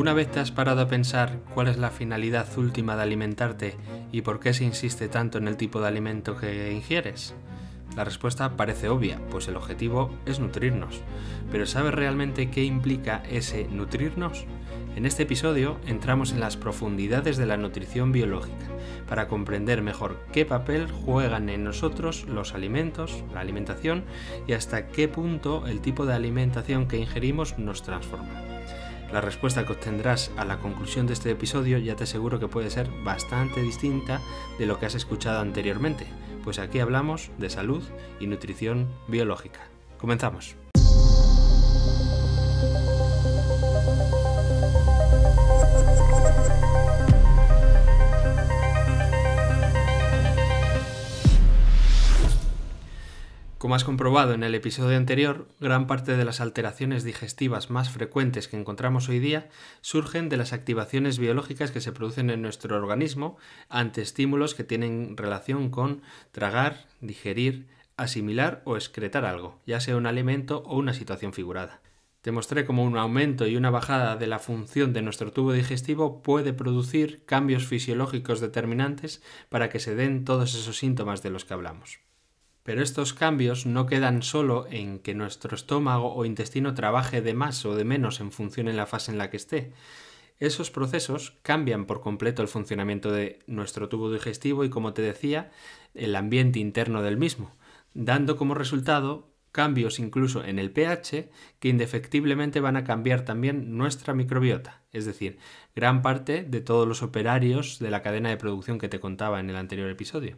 ¿Alguna vez te has parado a pensar cuál es la finalidad última de alimentarte y por qué se insiste tanto en el tipo de alimento que ingieres? La respuesta parece obvia, pues el objetivo es nutrirnos. Pero ¿sabes realmente qué implica ese nutrirnos? En este episodio entramos en las profundidades de la nutrición biológica para comprender mejor qué papel juegan en nosotros los alimentos, la alimentación y hasta qué punto el tipo de alimentación que ingerimos nos transforma. La respuesta que obtendrás a la conclusión de este episodio ya te aseguro que puede ser bastante distinta de lo que has escuchado anteriormente, pues aquí hablamos de salud y nutrición biológica. Comenzamos. Como has comprobado en el episodio anterior, gran parte de las alteraciones digestivas más frecuentes que encontramos hoy día surgen de las activaciones biológicas que se producen en nuestro organismo ante estímulos que tienen relación con tragar, digerir, asimilar o excretar algo, ya sea un alimento o una situación figurada. Te mostré cómo un aumento y una bajada de la función de nuestro tubo digestivo puede producir cambios fisiológicos determinantes para que se den todos esos síntomas de los que hablamos. Pero estos cambios no quedan solo en que nuestro estómago o intestino trabaje de más o de menos en función en la fase en la que esté. Esos procesos cambian por completo el funcionamiento de nuestro tubo digestivo y, como te decía, el ambiente interno del mismo, dando como resultado cambios incluso en el pH que indefectiblemente van a cambiar también nuestra microbiota, es decir, gran parte de todos los operarios de la cadena de producción que te contaba en el anterior episodio.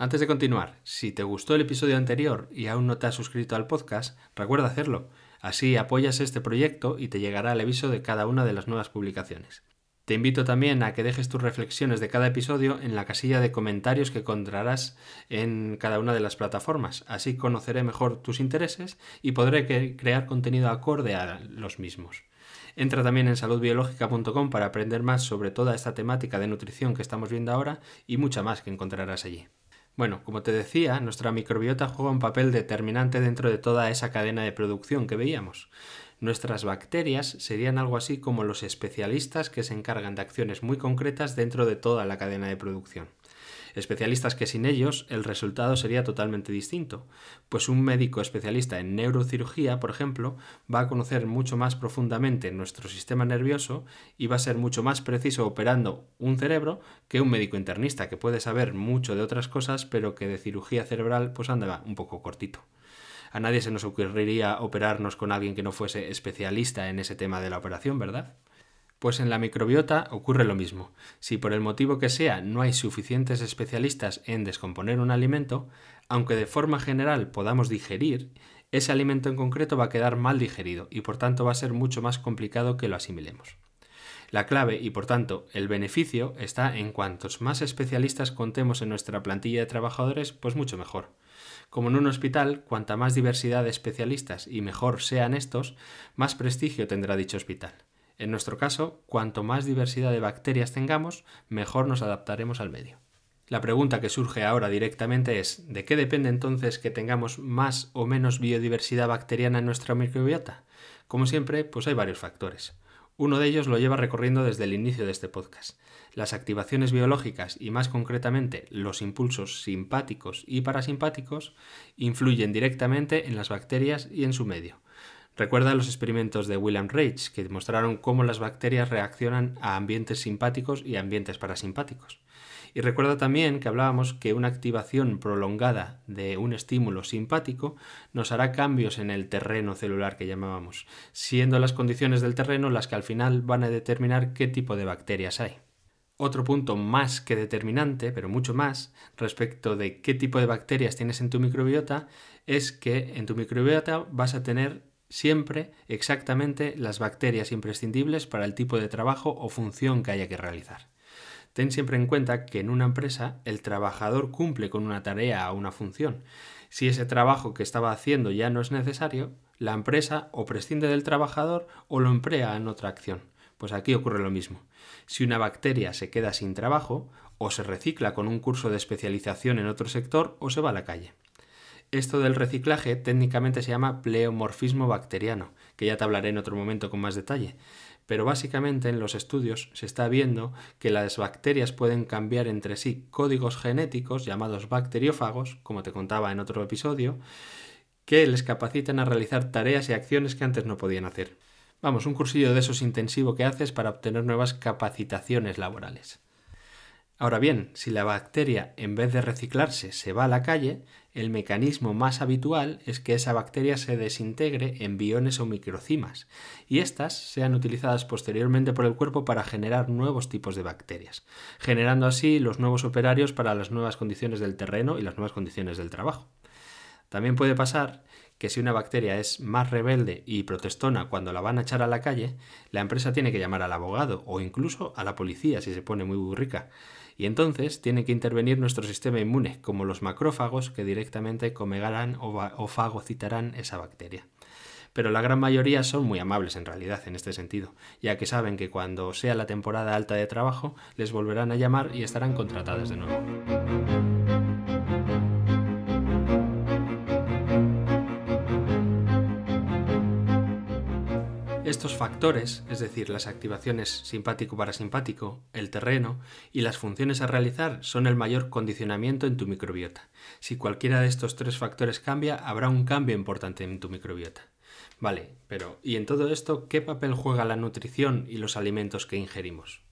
Antes de continuar, si te gustó el episodio anterior y aún no te has suscrito al podcast, recuerda hacerlo. Así apoyas este proyecto y te llegará el aviso de cada una de las nuevas publicaciones. Te invito también a que dejes tus reflexiones de cada episodio en la casilla de comentarios que encontrarás en cada una de las plataformas. Así conoceré mejor tus intereses y podré crear contenido acorde a los mismos. Entra también en saludbiológica.com para aprender más sobre toda esta temática de nutrición que estamos viendo ahora y mucha más que encontrarás allí. Bueno, como te decía, nuestra microbiota juega un papel determinante dentro de toda esa cadena de producción que veíamos. Nuestras bacterias serían algo así como los especialistas que se encargan de acciones muy concretas dentro de toda la cadena de producción especialistas que sin ellos el resultado sería totalmente distinto, pues un médico especialista en neurocirugía, por ejemplo, va a conocer mucho más profundamente nuestro sistema nervioso y va a ser mucho más preciso operando un cerebro que un médico internista, que puede saber mucho de otras cosas, pero que de cirugía cerebral pues anda un poco cortito. A nadie se nos ocurriría operarnos con alguien que no fuese especialista en ese tema de la operación, ¿verdad? Pues en la microbiota ocurre lo mismo. Si por el motivo que sea no hay suficientes especialistas en descomponer un alimento, aunque de forma general podamos digerir, ese alimento en concreto va a quedar mal digerido y por tanto va a ser mucho más complicado que lo asimilemos. La clave y por tanto el beneficio está en cuantos más especialistas contemos en nuestra plantilla de trabajadores, pues mucho mejor. Como en un hospital, cuanta más diversidad de especialistas y mejor sean estos, más prestigio tendrá dicho hospital. En nuestro caso, cuanto más diversidad de bacterias tengamos, mejor nos adaptaremos al medio. La pregunta que surge ahora directamente es ¿de qué depende entonces que tengamos más o menos biodiversidad bacteriana en nuestra microbiota? Como siempre, pues hay varios factores. Uno de ellos lo lleva recorriendo desde el inicio de este podcast. Las activaciones biológicas y más concretamente los impulsos simpáticos y parasimpáticos influyen directamente en las bacterias y en su medio. Recuerda los experimentos de William Reich, que demostraron cómo las bacterias reaccionan a ambientes simpáticos y ambientes parasimpáticos. Y recuerda también que hablábamos que una activación prolongada de un estímulo simpático nos hará cambios en el terreno celular que llamábamos, siendo las condiciones del terreno las que al final van a determinar qué tipo de bacterias hay. Otro punto más que determinante, pero mucho más, respecto de qué tipo de bacterias tienes en tu microbiota, es que en tu microbiota vas a tener siempre exactamente las bacterias imprescindibles para el tipo de trabajo o función que haya que realizar. Ten siempre en cuenta que en una empresa el trabajador cumple con una tarea o una función. Si ese trabajo que estaba haciendo ya no es necesario, la empresa o prescinde del trabajador o lo emplea en otra acción. Pues aquí ocurre lo mismo. Si una bacteria se queda sin trabajo, o se recicla con un curso de especialización en otro sector, o se va a la calle. Esto del reciclaje técnicamente se llama pleomorfismo bacteriano, que ya te hablaré en otro momento con más detalle. pero básicamente en los estudios se está viendo que las bacterias pueden cambiar entre sí códigos genéticos llamados bacteriófagos, como te contaba en otro episodio, que les capacitan a realizar tareas y acciones que antes no podían hacer. Vamos, un cursillo de esos intensivo que haces para obtener nuevas capacitaciones laborales. Ahora bien, si la bacteria en vez de reciclarse se va a la calle, el mecanismo más habitual es que esa bacteria se desintegre en biones o microcimas y éstas sean utilizadas posteriormente por el cuerpo para generar nuevos tipos de bacterias, generando así los nuevos operarios para las nuevas condiciones del terreno y las nuevas condiciones del trabajo. También puede pasar que si una bacteria es más rebelde y protestona cuando la van a echar a la calle, la empresa tiene que llamar al abogado o incluso a la policía si se pone muy burrica y entonces tiene que intervenir nuestro sistema inmune, como los macrófagos que directamente comegarán o, fagocitarán esa bacteria. Pero la gran mayoría son muy amables en realidad en este sentido, ya que saben que cuando sea la temporada alta de trabajo les volverán a llamar y estarán contratadas de nuevo. Estos factores, es decir, las activaciones simpático-parasimpático, el terreno y las funciones a realizar, son el mayor condicionamiento en tu microbiota. Si cualquiera de estos tres factores cambia, habrá un cambio importante en tu microbiota. Vale, pero ¿y en todo esto qué papel juega la nutrición y los alimentos que ingerimos?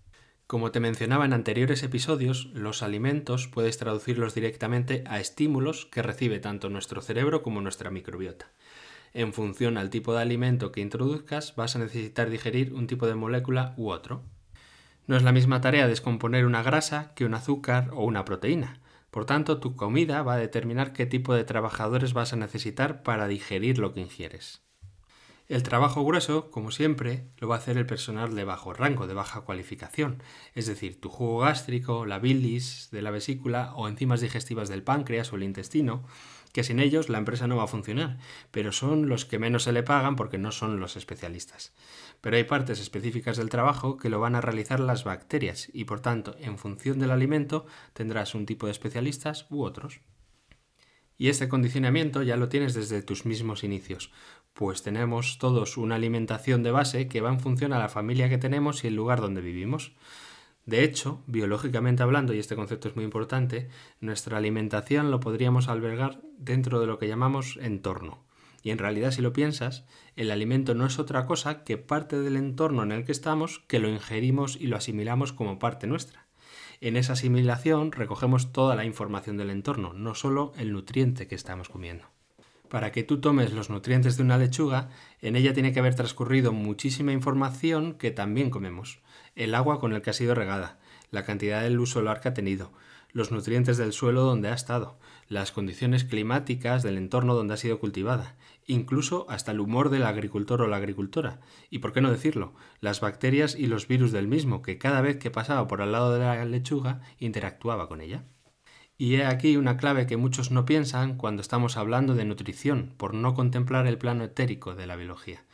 Como te mencionaba en anteriores episodios, los alimentos puedes traducirlos directamente a estímulos que recibe tanto nuestro cerebro como nuestra microbiota en función al tipo de alimento que introduzcas, vas a necesitar digerir un tipo de molécula u otro. No es la misma tarea descomponer una grasa que un azúcar o una proteína. Por tanto, tu comida va a determinar qué tipo de trabajadores vas a necesitar para digerir lo que ingieres. El trabajo grueso, como siempre, lo va a hacer el personal de bajo rango, de baja cualificación, es decir, tu jugo gástrico, la bilis de la vesícula o enzimas digestivas del páncreas o el intestino, que sin ellos la empresa no va a funcionar, pero son los que menos se le pagan porque no son los especialistas. Pero hay partes específicas del trabajo que lo van a realizar las bacterias y por tanto, en función del alimento, tendrás un tipo de especialistas u otros. Y este condicionamiento ya lo tienes desde tus mismos inicios, pues tenemos todos una alimentación de base que va en función a la familia que tenemos y el lugar donde vivimos. De hecho, biológicamente hablando, y este concepto es muy importante, nuestra alimentación lo podríamos albergar dentro de lo que llamamos entorno. Y en realidad, si lo piensas, el alimento no es otra cosa que parte del entorno en el que estamos que lo ingerimos y lo asimilamos como parte nuestra. En esa asimilación recogemos toda la información del entorno, no solo el nutriente que estamos comiendo. Para que tú tomes los nutrientes de una lechuga, en ella tiene que haber transcurrido muchísima información que también comemos el agua con el que ha sido regada, la cantidad de luz solar que ha tenido, los nutrientes del suelo donde ha estado, las condiciones climáticas del entorno donde ha sido cultivada, incluso hasta el humor del agricultor o la agricultora, y por qué no decirlo, las bacterias y los virus del mismo, que cada vez que pasaba por al lado de la lechuga interactuaba con ella. Y he aquí una clave que muchos no piensan cuando estamos hablando de nutrición, por no contemplar el plano etérico de la biología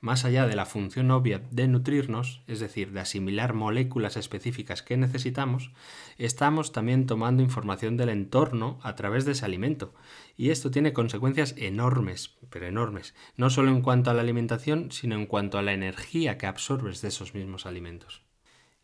más allá de la función obvia de nutrirnos, es decir, de asimilar moléculas específicas que necesitamos, estamos también tomando información del entorno a través de ese alimento. Y esto tiene consecuencias enormes, pero enormes, no solo en cuanto a la alimentación, sino en cuanto a la energía que absorbes de esos mismos alimentos.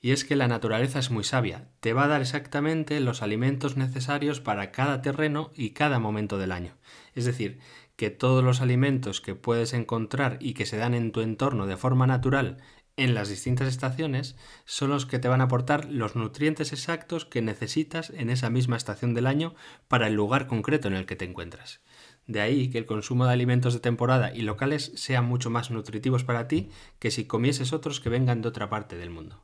Y es que la naturaleza es muy sabia, te va a dar exactamente los alimentos necesarios para cada terreno y cada momento del año. Es decir, que todos los alimentos que puedes encontrar y que se dan en tu entorno de forma natural en las distintas estaciones son los que te van a aportar los nutrientes exactos que necesitas en esa misma estación del año para el lugar concreto en el que te encuentras. De ahí que el consumo de alimentos de temporada y locales sean mucho más nutritivos para ti que si comieses otros que vengan de otra parte del mundo.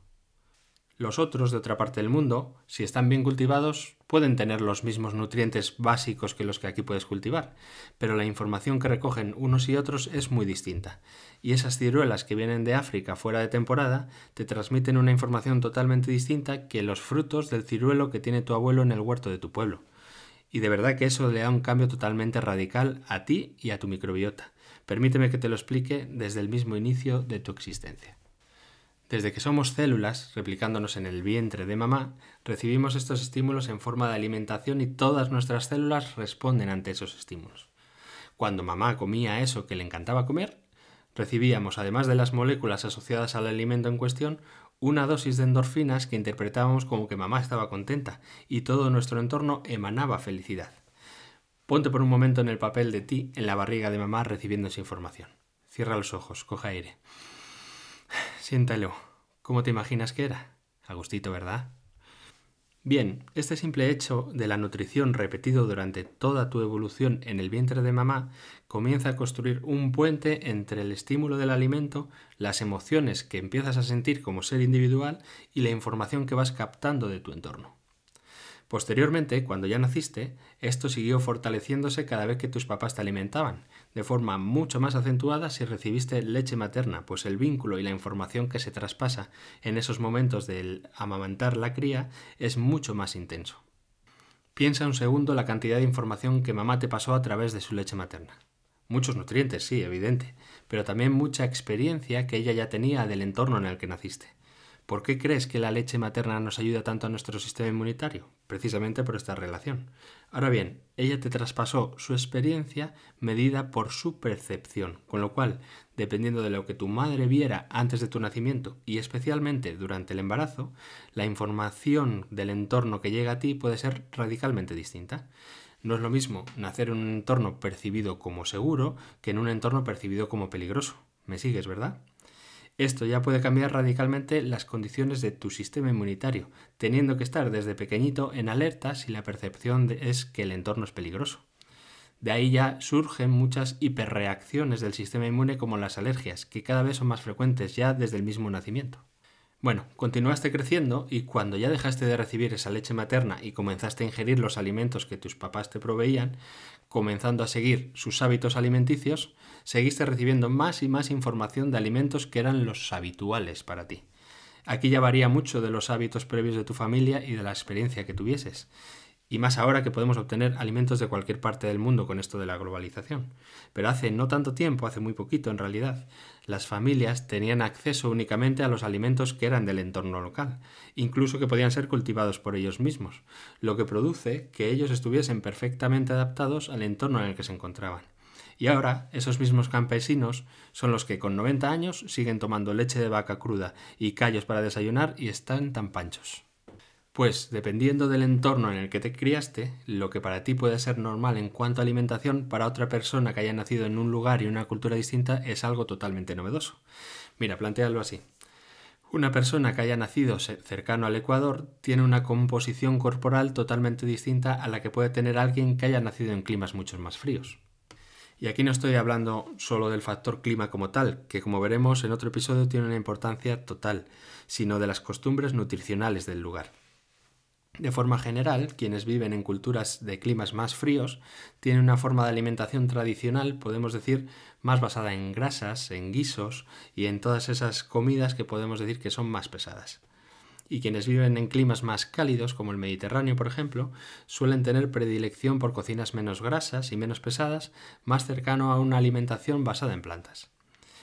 Los otros de otra parte del mundo, si están bien cultivados, pueden tener los mismos nutrientes básicos que los que aquí puedes cultivar, pero la información que recogen unos y otros es muy distinta. Y esas ciruelas que vienen de África fuera de temporada te transmiten una información totalmente distinta que los frutos del ciruelo que tiene tu abuelo en el huerto de tu pueblo. Y de verdad que eso le da un cambio totalmente radical a ti y a tu microbiota. Permíteme que te lo explique desde el mismo inicio de tu existencia. Desde que somos células, replicándonos en el vientre de mamá, recibimos estos estímulos en forma de alimentación y todas nuestras células responden ante esos estímulos. Cuando mamá comía eso que le encantaba comer, recibíamos, además de las moléculas asociadas al alimento en cuestión, una dosis de endorfinas que interpretábamos como que mamá estaba contenta y todo nuestro entorno emanaba felicidad. Ponte por un momento en el papel de ti en la barriga de mamá recibiendo esa información. Cierra los ojos, coja aire. Siéntalo. ¿Cómo te imaginas que era? A gustito, ¿verdad? Bien, este simple hecho de la nutrición repetido durante toda tu evolución en el vientre de mamá comienza a construir un puente entre el estímulo del alimento, las emociones que empiezas a sentir como ser individual y la información que vas captando de tu entorno. Posteriormente, cuando ya naciste, esto siguió fortaleciéndose cada vez que tus papás te alimentaban, de forma mucho más acentuada si recibiste leche materna, pues el vínculo y la información que se traspasa en esos momentos del amamantar la cría es mucho más intenso. Piensa un segundo la cantidad de información que mamá te pasó a través de su leche materna. Muchos nutrientes, sí, evidente, pero también mucha experiencia que ella ya tenía del entorno en el que naciste. ¿Por qué crees que la leche materna nos ayuda tanto a nuestro sistema inmunitario? Precisamente por esta relación. Ahora bien, ella te traspasó su experiencia medida por su percepción, con lo cual, dependiendo de lo que tu madre viera antes de tu nacimiento y especialmente durante el embarazo, la información del entorno que llega a ti puede ser radicalmente distinta. No es lo mismo nacer en un entorno percibido como seguro que en un entorno percibido como peligroso. ¿Me sigues, verdad? Esto ya puede cambiar radicalmente las condiciones de tu sistema inmunitario, teniendo que estar desde pequeñito en alerta si la percepción es que el entorno es peligroso. De ahí ya surgen muchas hiperreacciones del sistema inmune como las alergias, que cada vez son más frecuentes ya desde el mismo nacimiento. Bueno, continuaste creciendo y cuando ya dejaste de recibir esa leche materna y comenzaste a ingerir los alimentos que tus papás te proveían, comenzando a seguir sus hábitos alimenticios, seguiste recibiendo más y más información de alimentos que eran los habituales para ti. Aquí ya varía mucho de los hábitos previos de tu familia y de la experiencia que tuvieses y más ahora que podemos obtener alimentos de cualquier parte del mundo con esto de la globalización. Pero hace no tanto tiempo, hace muy poquito en realidad, las familias tenían acceso únicamente a los alimentos que eran del entorno local, incluso que podían ser cultivados por ellos mismos, lo que produce que ellos estuviesen perfectamente adaptados al entorno en el que se encontraban. Y ahora esos mismos campesinos son los que con 90 años siguen tomando leche de vaca cruda y callos para desayunar y están tan panchos. Pues dependiendo del entorno en el que te criaste, lo que para ti puede ser normal en cuanto a alimentación, para otra persona que haya nacido en un lugar y una cultura distinta es algo totalmente novedoso. Mira, plantealo así. Una persona que haya nacido cercano al Ecuador tiene una composición corporal totalmente distinta a la que puede tener alguien que haya nacido en climas mucho más fríos. Y aquí no estoy hablando solo del factor clima como tal, que como veremos en otro episodio tiene una importancia total, sino de las costumbres nutricionales del lugar. De forma general, quienes viven en culturas de climas más fríos tienen una forma de alimentación tradicional, podemos decir, más basada en grasas, en guisos y en todas esas comidas que podemos decir que son más pesadas. Y quienes viven en climas más cálidos, como el Mediterráneo, por ejemplo, suelen tener predilección por cocinas menos grasas y menos pesadas, más cercano a una alimentación basada en plantas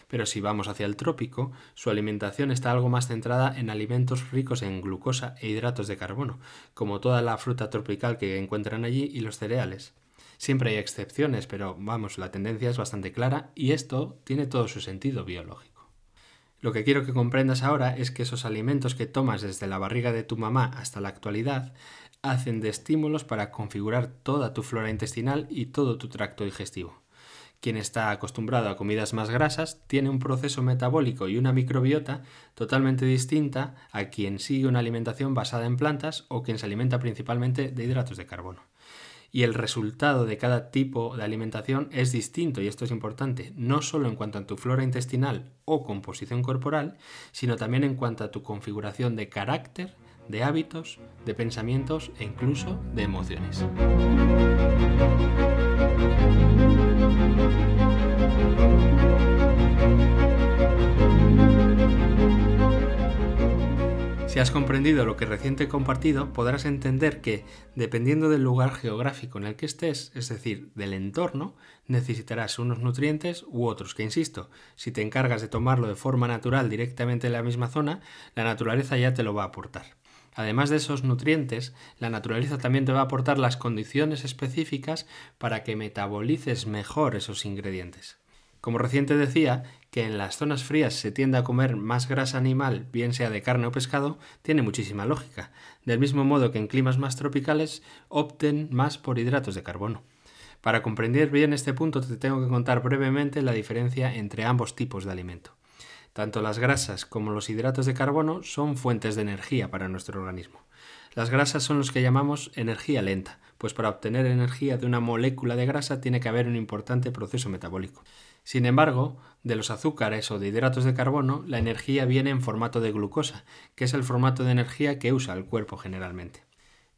pero si vamos hacia el trópico, su alimentación está algo más centrada en alimentos ricos en glucosa e hidratos de carbono, como toda la fruta tropical que encuentran allí y los cereales. Siempre hay excepciones, pero vamos, la tendencia es bastante clara y esto tiene todo su sentido biológico. Lo que quiero que comprendas ahora es que esos alimentos que tomas desde la barriga de tu mamá hasta la actualidad hacen de estímulos para configurar toda tu flora intestinal y todo tu tracto digestivo. Quien está acostumbrado a comidas más grasas tiene un proceso metabólico y una microbiota totalmente distinta a quien sigue una alimentación basada en plantas o quien se alimenta principalmente de hidratos de carbono. Y el resultado de cada tipo de alimentación es distinto, y esto es importante, no solo en cuanto a tu flora intestinal o composición corporal, sino también en cuanto a tu configuración de carácter, de hábitos, de pensamientos e incluso de emociones. Si has comprendido lo que recién te he compartido, podrás entender que, dependiendo del lugar geográfico en el que estés, es decir, del entorno, necesitarás unos nutrientes u otros, que insisto, si te encargas de tomarlo de forma natural directamente en la misma zona, la naturaleza ya te lo va a aportar. Además de esos nutrientes, la naturaleza también te va a aportar las condiciones específicas para que metabolices mejor esos ingredientes. Como reciente decía, que en las zonas frías se tiende a comer más grasa animal, bien sea de carne o pescado, tiene muchísima lógica, del mismo modo que en climas más tropicales opten más por hidratos de carbono. Para comprender bien este punto te tengo que contar brevemente la diferencia entre ambos tipos de alimento. Tanto las grasas como los hidratos de carbono son fuentes de energía para nuestro organismo. Las grasas son los que llamamos energía lenta, pues para obtener energía de una molécula de grasa tiene que haber un importante proceso metabólico. Sin embargo, de los azúcares o de hidratos de carbono, la energía viene en formato de glucosa, que es el formato de energía que usa el cuerpo generalmente.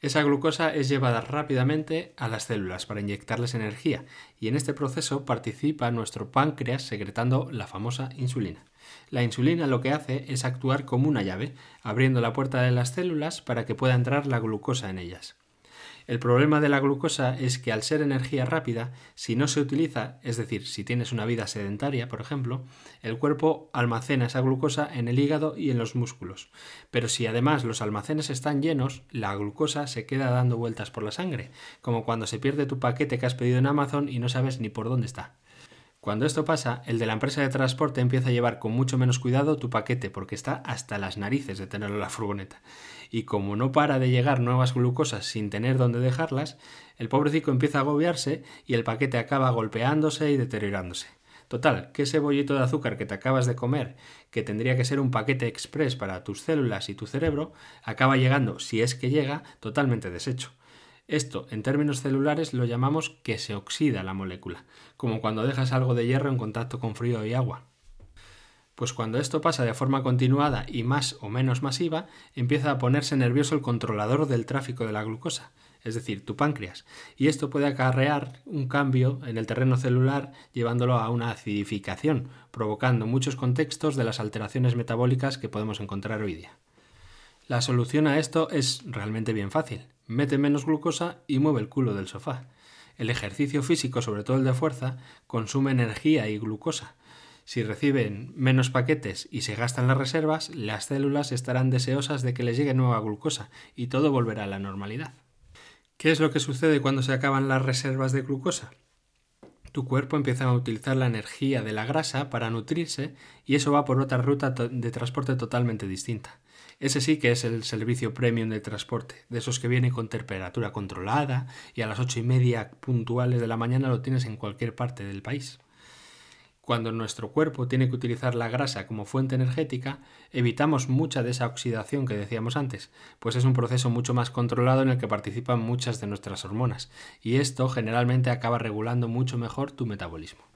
Esa glucosa es llevada rápidamente a las células para inyectarles energía y en este proceso participa nuestro páncreas secretando la famosa insulina. La insulina lo que hace es actuar como una llave, abriendo la puerta de las células para que pueda entrar la glucosa en ellas. El problema de la glucosa es que al ser energía rápida, si no se utiliza, es decir, si tienes una vida sedentaria, por ejemplo, el cuerpo almacena esa glucosa en el hígado y en los músculos. Pero si además los almacenes están llenos, la glucosa se queda dando vueltas por la sangre, como cuando se pierde tu paquete que has pedido en Amazon y no sabes ni por dónde está. Cuando esto pasa, el de la empresa de transporte empieza a llevar con mucho menos cuidado tu paquete porque está hasta las narices de tenerlo en la furgoneta. Y como no para de llegar nuevas glucosas sin tener dónde dejarlas, el pobrecito empieza a agobiarse y el paquete acaba golpeándose y deteriorándose. Total, que ese bollito de azúcar que te acabas de comer, que tendría que ser un paquete express para tus células y tu cerebro, acaba llegando, si es que llega, totalmente deshecho. Esto, en términos celulares, lo llamamos que se oxida la molécula, como cuando dejas algo de hierro en contacto con frío y agua. Pues cuando esto pasa de forma continuada y más o menos masiva, empieza a ponerse nervioso el controlador del tráfico de la glucosa, es decir, tu páncreas, y esto puede acarrear un cambio en el terreno celular llevándolo a una acidificación, provocando muchos contextos de las alteraciones metabólicas que podemos encontrar hoy día. La solución a esto es realmente bien fácil mete menos glucosa y mueve el culo del sofá. El ejercicio físico, sobre todo el de fuerza, consume energía y glucosa. Si reciben menos paquetes y se gastan las reservas, las células estarán deseosas de que les llegue nueva glucosa y todo volverá a la normalidad. ¿Qué es lo que sucede cuando se acaban las reservas de glucosa? Tu cuerpo empieza a utilizar la energía de la grasa para nutrirse y eso va por otra ruta de transporte totalmente distinta. Ese sí que es el servicio premium de transporte, de esos que vienen con temperatura controlada y a las ocho y media puntuales de la mañana lo tienes en cualquier parte del país. Cuando nuestro cuerpo tiene que utilizar la grasa como fuente energética, evitamos mucha de esa oxidación que decíamos antes, pues es un proceso mucho más controlado en el que participan muchas de nuestras hormonas, y esto generalmente acaba regulando mucho mejor tu metabolismo.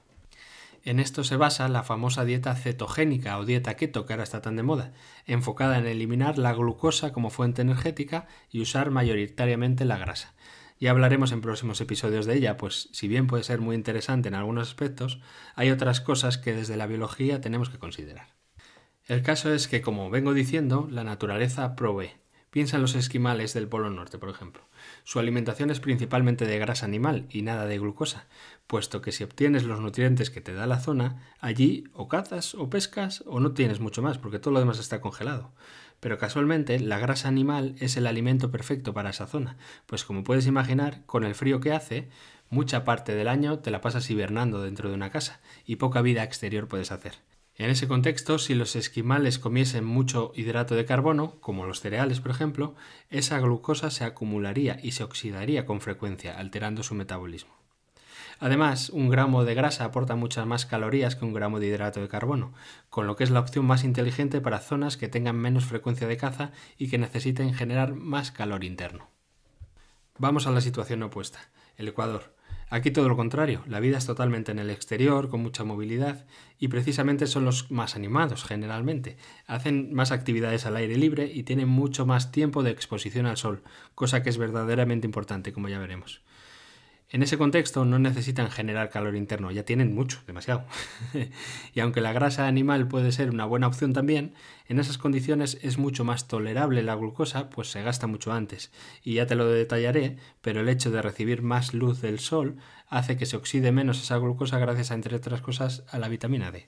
En esto se basa la famosa dieta cetogénica o dieta keto que ahora está tan de moda, enfocada en eliminar la glucosa como fuente energética y usar mayoritariamente la grasa. Ya hablaremos en próximos episodios de ella, pues si bien puede ser muy interesante en algunos aspectos, hay otras cosas que desde la biología tenemos que considerar. El caso es que, como vengo diciendo, la naturaleza provee. Piensa en los esquimales del Polo Norte, por ejemplo. Su alimentación es principalmente de grasa animal y nada de glucosa, puesto que si obtienes los nutrientes que te da la zona, allí o cazas o pescas o no tienes mucho más, porque todo lo demás está congelado. Pero casualmente la grasa animal es el alimento perfecto para esa zona, pues como puedes imaginar, con el frío que hace, mucha parte del año te la pasas hibernando dentro de una casa y poca vida exterior puedes hacer. En ese contexto, si los esquimales comiesen mucho hidrato de carbono, como los cereales por ejemplo, esa glucosa se acumularía y se oxidaría con frecuencia, alterando su metabolismo. Además, un gramo de grasa aporta muchas más calorías que un gramo de hidrato de carbono, con lo que es la opción más inteligente para zonas que tengan menos frecuencia de caza y que necesiten generar más calor interno. Vamos a la situación opuesta, el Ecuador. Aquí todo lo contrario, la vida es totalmente en el exterior, con mucha movilidad, y precisamente son los más animados generalmente. Hacen más actividades al aire libre y tienen mucho más tiempo de exposición al sol, cosa que es verdaderamente importante, como ya veremos. En ese contexto no necesitan generar calor interno, ya tienen mucho, demasiado. y aunque la grasa animal puede ser una buena opción también, en esas condiciones es mucho más tolerable la glucosa, pues se gasta mucho antes. Y ya te lo detallaré, pero el hecho de recibir más luz del sol hace que se oxide menos esa glucosa gracias a, entre otras cosas, a la vitamina D.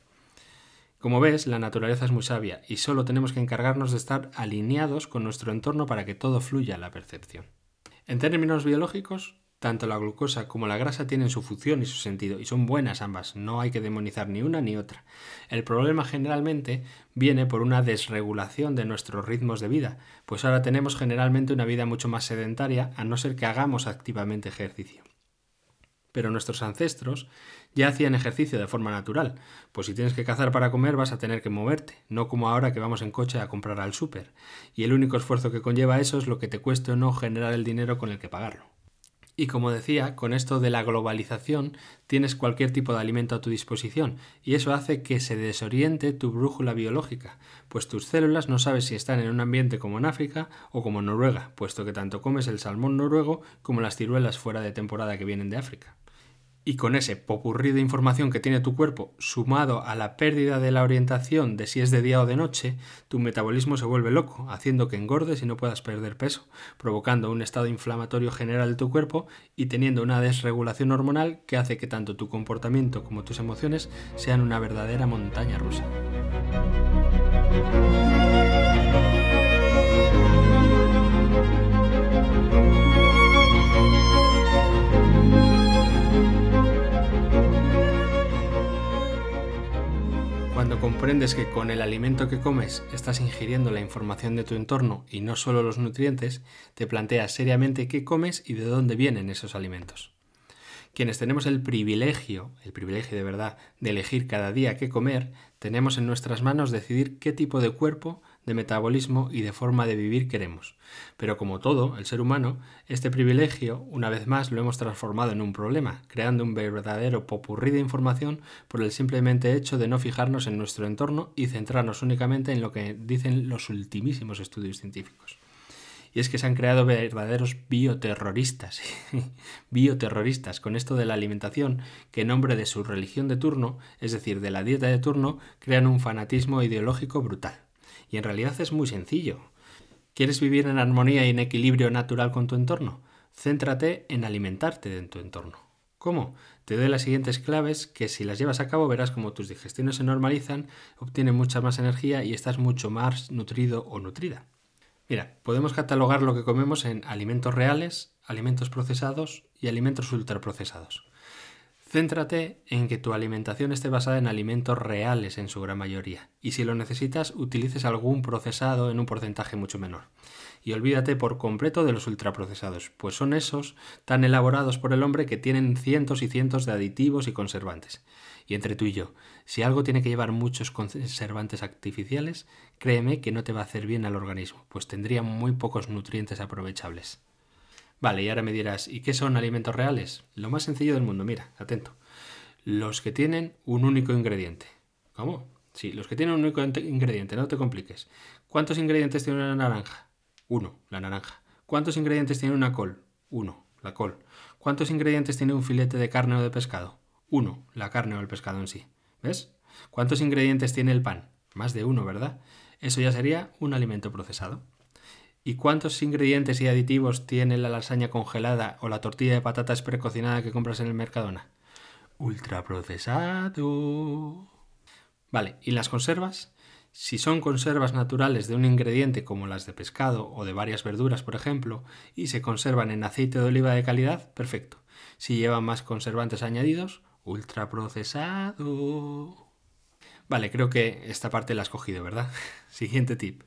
Como ves, la naturaleza es muy sabia y solo tenemos que encargarnos de estar alineados con nuestro entorno para que todo fluya a la percepción. En términos biológicos, tanto la glucosa como la grasa tienen su función y su sentido, y son buenas ambas, no hay que demonizar ni una ni otra. El problema generalmente viene por una desregulación de nuestros ritmos de vida, pues ahora tenemos generalmente una vida mucho más sedentaria, a no ser que hagamos activamente ejercicio. Pero nuestros ancestros ya hacían ejercicio de forma natural, pues si tienes que cazar para comer vas a tener que moverte, no como ahora que vamos en coche a comprar al súper, y el único esfuerzo que conlleva eso es lo que te cueste o no generar el dinero con el que pagarlo. Y como decía, con esto de la globalización tienes cualquier tipo de alimento a tu disposición y eso hace que se desoriente tu brújula biológica, pues tus células no sabes si están en un ambiente como en África o como en Noruega, puesto que tanto comes el salmón noruego como las ciruelas fuera de temporada que vienen de África. Y con ese popurrí de información que tiene tu cuerpo, sumado a la pérdida de la orientación de si es de día o de noche, tu metabolismo se vuelve loco, haciendo que engordes y no puedas perder peso, provocando un estado inflamatorio general de tu cuerpo y teniendo una desregulación hormonal que hace que tanto tu comportamiento como tus emociones sean una verdadera montaña rusa. Cuando comprendes que con el alimento que comes estás ingiriendo la información de tu entorno y no solo los nutrientes, te planteas seriamente qué comes y de dónde vienen esos alimentos. Quienes tenemos el privilegio, el privilegio de verdad, de elegir cada día qué comer, tenemos en nuestras manos decidir qué tipo de cuerpo, de metabolismo y de forma de vivir queremos. Pero como todo, el ser humano, este privilegio, una vez más, lo hemos transformado en un problema, creando un verdadero popurrí de información por el simplemente hecho de no fijarnos en nuestro entorno y centrarnos únicamente en lo que dicen los ultimísimos estudios científicos. Y es que se han creado verdaderos bioterroristas, bioterroristas con esto de la alimentación, que en nombre de su religión de turno, es decir, de la dieta de turno, crean un fanatismo ideológico brutal. Y en realidad es muy sencillo. ¿Quieres vivir en armonía y en equilibrio natural con tu entorno? Céntrate en alimentarte de tu entorno. ¿Cómo? Te doy las siguientes claves que si las llevas a cabo verás como tus digestiones se normalizan, obtienes mucha más energía y estás mucho más nutrido o nutrida. Mira, podemos catalogar lo que comemos en alimentos reales, alimentos procesados y alimentos ultraprocesados. Céntrate en que tu alimentación esté basada en alimentos reales en su gran mayoría, y si lo necesitas, utilices algún procesado en un porcentaje mucho menor. Y olvídate por completo de los ultraprocesados, pues son esos tan elaborados por el hombre que tienen cientos y cientos de aditivos y conservantes. Y entre tú y yo, si algo tiene que llevar muchos conservantes artificiales, créeme que no te va a hacer bien al organismo, pues tendría muy pocos nutrientes aprovechables. Vale, y ahora me dirás, ¿y qué son alimentos reales? Lo más sencillo del mundo, mira, atento. Los que tienen un único ingrediente. ¿Cómo? Sí, los que tienen un único ingrediente, no te compliques. ¿Cuántos ingredientes tiene una naranja? Uno, la naranja. ¿Cuántos ingredientes tiene una col? Uno, la col. ¿Cuántos ingredientes tiene un filete de carne o de pescado? Uno, la carne o el pescado en sí. ¿Ves? ¿Cuántos ingredientes tiene el pan? Más de uno, ¿verdad? Eso ya sería un alimento procesado. ¿Y cuántos ingredientes y aditivos tiene la lasaña congelada o la tortilla de patatas precocinada que compras en el Mercadona? Ultraprocesado. Vale, ¿y las conservas? Si son conservas naturales de un ingrediente como las de pescado o de varias verduras, por ejemplo, y se conservan en aceite de oliva de calidad, perfecto. Si llevan más conservantes añadidos, ultraprocesado. Vale, creo que esta parte la has cogido, ¿verdad? Siguiente tip.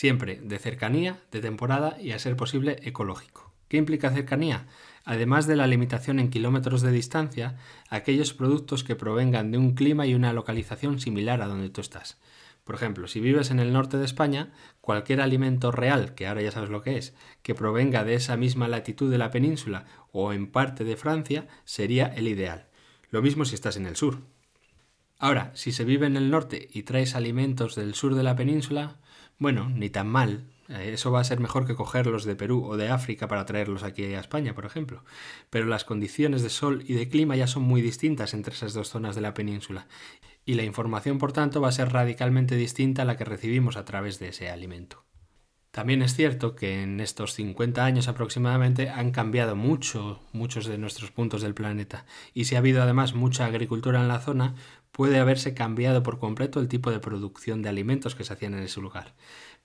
Siempre de cercanía, de temporada y a ser posible ecológico. ¿Qué implica cercanía? Además de la limitación en kilómetros de distancia, aquellos productos que provengan de un clima y una localización similar a donde tú estás. Por ejemplo, si vives en el norte de España, cualquier alimento real, que ahora ya sabes lo que es, que provenga de esa misma latitud de la península o en parte de Francia, sería el ideal. Lo mismo si estás en el sur. Ahora, si se vive en el norte y traes alimentos del sur de la península, bueno, ni tan mal. Eh, eso va a ser mejor que cogerlos de Perú o de África para traerlos aquí a España, por ejemplo. Pero las condiciones de sol y de clima ya son muy distintas entre esas dos zonas de la península. Y la información, por tanto, va a ser radicalmente distinta a la que recibimos a través de ese alimento. También es cierto que en estos 50 años aproximadamente han cambiado mucho muchos de nuestros puntos del planeta y si ha habido además mucha agricultura en la zona, puede haberse cambiado por completo el tipo de producción de alimentos que se hacían en ese lugar.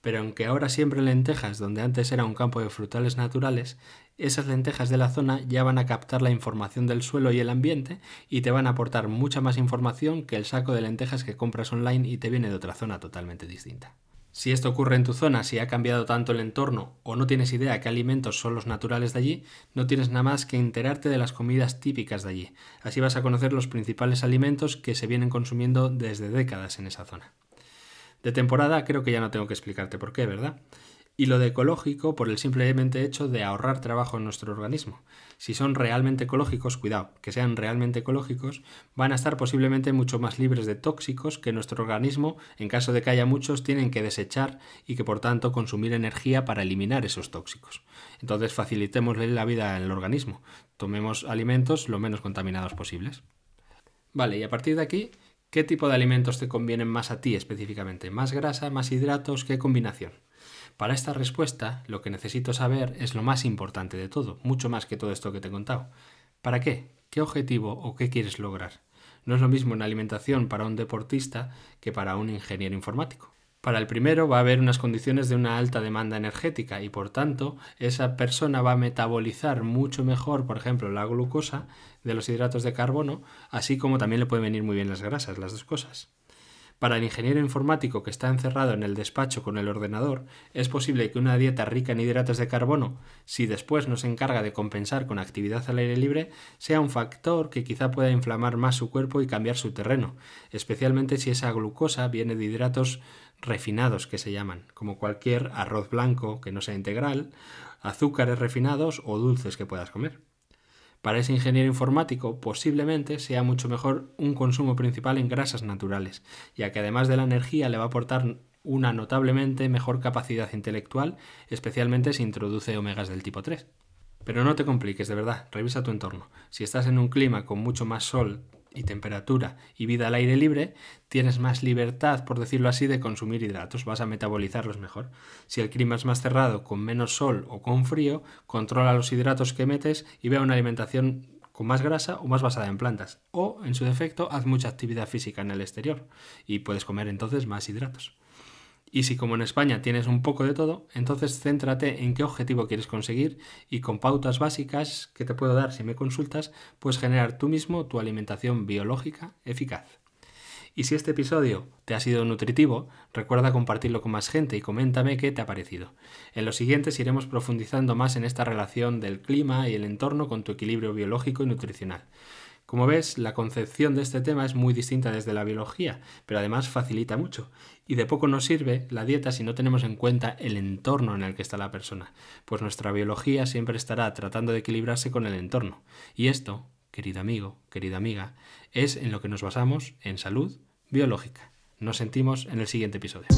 pero aunque ahora siempre lentejas donde antes era un campo de frutales naturales, esas lentejas de la zona ya van a captar la información del suelo y el ambiente y te van a aportar mucha más información que el saco de lentejas que compras online y te viene de otra zona totalmente distinta. Si esto ocurre en tu zona, si ha cambiado tanto el entorno o no tienes idea qué alimentos son los naturales de allí, no tienes nada más que enterarte de las comidas típicas de allí. Así vas a conocer los principales alimentos que se vienen consumiendo desde décadas en esa zona. De temporada creo que ya no tengo que explicarte por qué, ¿verdad? y lo de ecológico por el simplemente hecho de ahorrar trabajo en nuestro organismo. Si son realmente ecológicos, cuidado, que sean realmente ecológicos, van a estar posiblemente mucho más libres de tóxicos que nuestro organismo, en caso de que haya muchos, tienen que desechar y que por tanto consumir energía para eliminar esos tóxicos. Entonces facilitémosle la vida al organismo, tomemos alimentos lo menos contaminados posibles. Vale, y a partir de aquí, ¿qué tipo de alimentos te convienen más a ti específicamente? ¿Más grasa, más hidratos? ¿Qué combinación? Para esta respuesta, lo que necesito saber es lo más importante de todo, mucho más que todo esto que te he contado. ¿Para qué? ¿Qué objetivo o qué quieres lograr? No es lo mismo una alimentación para un deportista que para un ingeniero informático. Para el primero va a haber unas condiciones de una alta demanda energética y por tanto esa persona va a metabolizar mucho mejor, por ejemplo, la glucosa de los hidratos de carbono, así como también le pueden venir muy bien las grasas, las dos cosas. Para el ingeniero informático que está encerrado en el despacho con el ordenador, es posible que una dieta rica en hidratos de carbono, si después no se encarga de compensar con actividad al aire libre, sea un factor que quizá pueda inflamar más su cuerpo y cambiar su terreno, especialmente si esa glucosa viene de hidratos refinados que se llaman, como cualquier arroz blanco que no sea integral, azúcares refinados o dulces que puedas comer. Para ese ingeniero informático posiblemente sea mucho mejor un consumo principal en grasas naturales, ya que además de la energía le va a aportar una notablemente mejor capacidad intelectual, especialmente si introduce omegas del tipo 3. Pero no te compliques, de verdad, revisa tu entorno. Si estás en un clima con mucho más sol y temperatura y vida al aire libre, tienes más libertad, por decirlo así, de consumir hidratos, vas a metabolizarlos mejor. Si el clima es más cerrado, con menos sol o con frío, controla los hidratos que metes y ve una alimentación con más grasa o más basada en plantas. O, en su defecto, haz mucha actividad física en el exterior y puedes comer entonces más hidratos. Y si como en España tienes un poco de todo, entonces céntrate en qué objetivo quieres conseguir y con pautas básicas que te puedo dar si me consultas, puedes generar tú mismo tu alimentación biológica eficaz. Y si este episodio te ha sido nutritivo, recuerda compartirlo con más gente y coméntame qué te ha parecido. En los siguientes iremos profundizando más en esta relación del clima y el entorno con tu equilibrio biológico y nutricional. Como ves, la concepción de este tema es muy distinta desde la biología, pero además facilita mucho. Y de poco nos sirve la dieta si no tenemos en cuenta el entorno en el que está la persona, pues nuestra biología siempre estará tratando de equilibrarse con el entorno. Y esto, querido amigo, querida amiga, es en lo que nos basamos en salud biológica. Nos sentimos en el siguiente episodio.